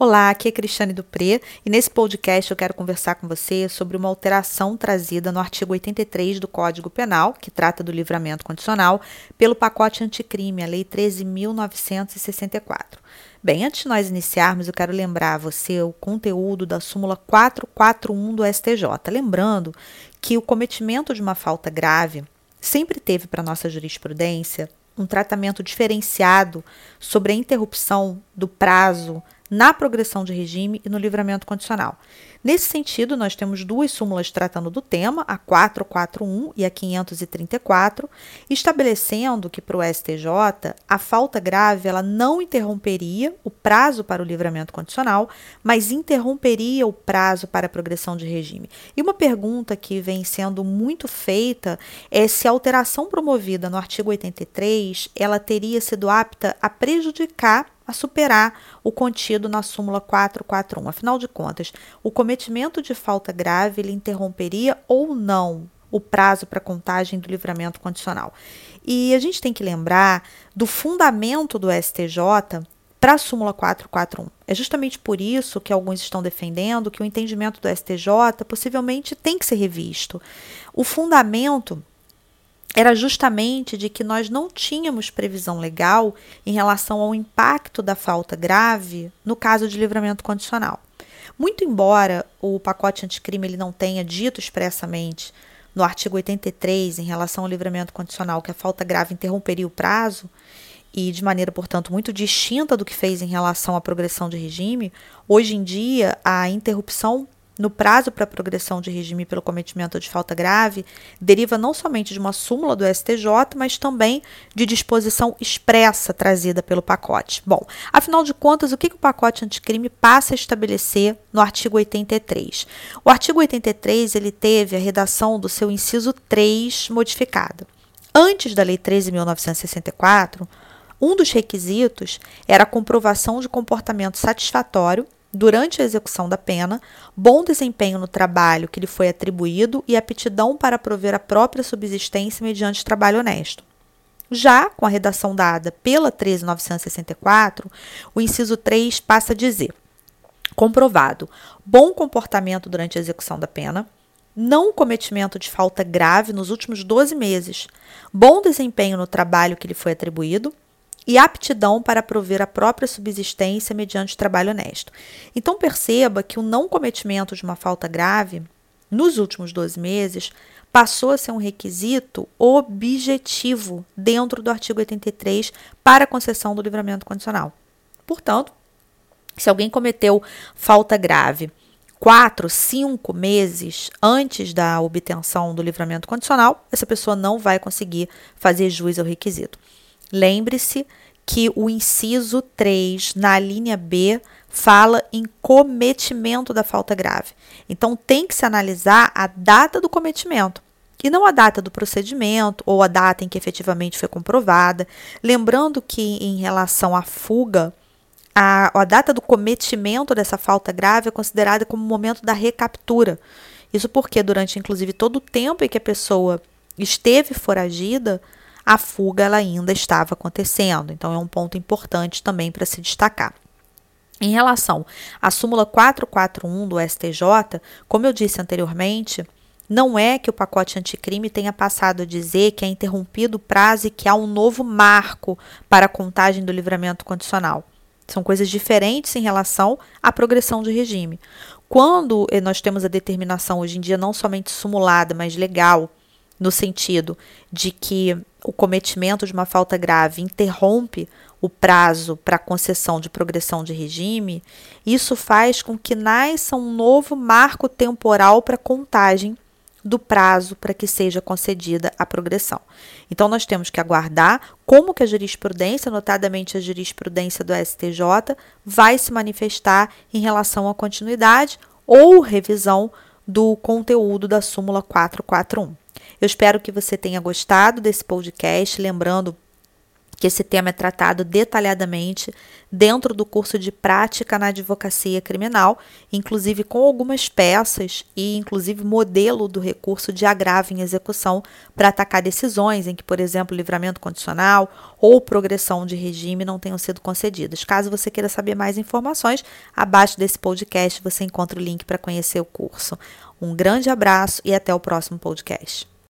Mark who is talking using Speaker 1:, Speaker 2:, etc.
Speaker 1: Olá, aqui é Cristiane Dupré e nesse podcast eu quero conversar com você sobre uma alteração trazida no artigo 83 do Código Penal, que trata do livramento condicional, pelo pacote anticrime, a Lei 13.964. Bem, antes de nós iniciarmos, eu quero lembrar a você o conteúdo da súmula 441 do STJ. Lembrando que o cometimento de uma falta grave sempre teve para nossa jurisprudência um tratamento diferenciado sobre a interrupção do prazo na progressão de regime e no livramento condicional. Nesse sentido, nós temos duas súmulas tratando do tema, a 441 e a 534, estabelecendo que para o STJ a falta grave ela não interromperia o prazo para o livramento condicional, mas interromperia o prazo para a progressão de regime. E uma pergunta que vem sendo muito feita é se a alteração promovida no artigo 83 ela teria sido apta a prejudicar a superar o contido na súmula 441. Afinal de contas, o cometimento de falta grave ele interromperia ou não o prazo para contagem do livramento condicional. E a gente tem que lembrar do fundamento do STJ para a súmula 441. É justamente por isso que alguns estão defendendo que o entendimento do STJ possivelmente tem que ser revisto. O fundamento era justamente de que nós não tínhamos previsão legal em relação ao impacto da falta grave no caso de livramento condicional. Muito embora o pacote anticrime ele não tenha dito expressamente no artigo 83 em relação ao livramento condicional que a falta grave interromperia o prazo, e de maneira, portanto, muito distinta do que fez em relação à progressão de regime, hoje em dia a interrupção no prazo para progressão de regime pelo cometimento de falta grave deriva não somente de uma súmula do STJ, mas também de disposição expressa trazida pelo pacote. Bom, afinal de contas, o que, que o pacote anticrime passa a estabelecer no artigo 83? O artigo 83 ele teve a redação do seu inciso 3 modificada. Antes da Lei 13.964, um dos requisitos era a comprovação de comportamento satisfatório durante a execução da pena, bom desempenho no trabalho que lhe foi atribuído e aptidão para prover a própria subsistência mediante trabalho honesto. Já com a redação dada pela 13.964, o inciso 3 passa a dizer: comprovado bom comportamento durante a execução da pena, não cometimento de falta grave nos últimos 12 meses, bom desempenho no trabalho que lhe foi atribuído e aptidão para prover a própria subsistência mediante trabalho honesto. Então perceba que o não cometimento de uma falta grave nos últimos 12 meses passou a ser um requisito objetivo dentro do artigo 83 para a concessão do livramento condicional. Portanto, se alguém cometeu falta grave quatro, cinco meses antes da obtenção do livramento condicional, essa pessoa não vai conseguir fazer jus ao requisito. Lembre-se que o inciso 3, na linha B, fala em cometimento da falta grave. Então, tem que se analisar a data do cometimento e não a data do procedimento ou a data em que efetivamente foi comprovada. Lembrando que, em relação à fuga, a, a data do cometimento dessa falta grave é considerada como o momento da recaptura. Isso porque, durante inclusive todo o tempo em que a pessoa esteve foragida, a fuga ela ainda estava acontecendo. Então, é um ponto importante também para se destacar. Em relação à súmula 441 do STJ, como eu disse anteriormente, não é que o pacote anticrime tenha passado a dizer que é interrompido o prazo e que há um novo marco para a contagem do livramento condicional. São coisas diferentes em relação à progressão de regime. Quando eh, nós temos a determinação hoje em dia não somente simulada, mas legal, no sentido de que o cometimento de uma falta grave interrompe o prazo para concessão de progressão de regime, isso faz com que nasça um novo marco temporal para contagem do prazo para que seja concedida a progressão. Então nós temos que aguardar como que a jurisprudência, notadamente a jurisprudência do STJ, vai se manifestar em relação à continuidade ou revisão do conteúdo da súmula 441. Eu espero que você tenha gostado desse podcast. Lembrando que esse tema é tratado detalhadamente dentro do curso de prática na advocacia criminal, inclusive com algumas peças e inclusive modelo do recurso de agravo em execução para atacar decisões em que, por exemplo, livramento condicional ou progressão de regime não tenham sido concedidas. Caso você queira saber mais informações, abaixo desse podcast você encontra o link para conhecer o curso. Um grande abraço e até o próximo podcast.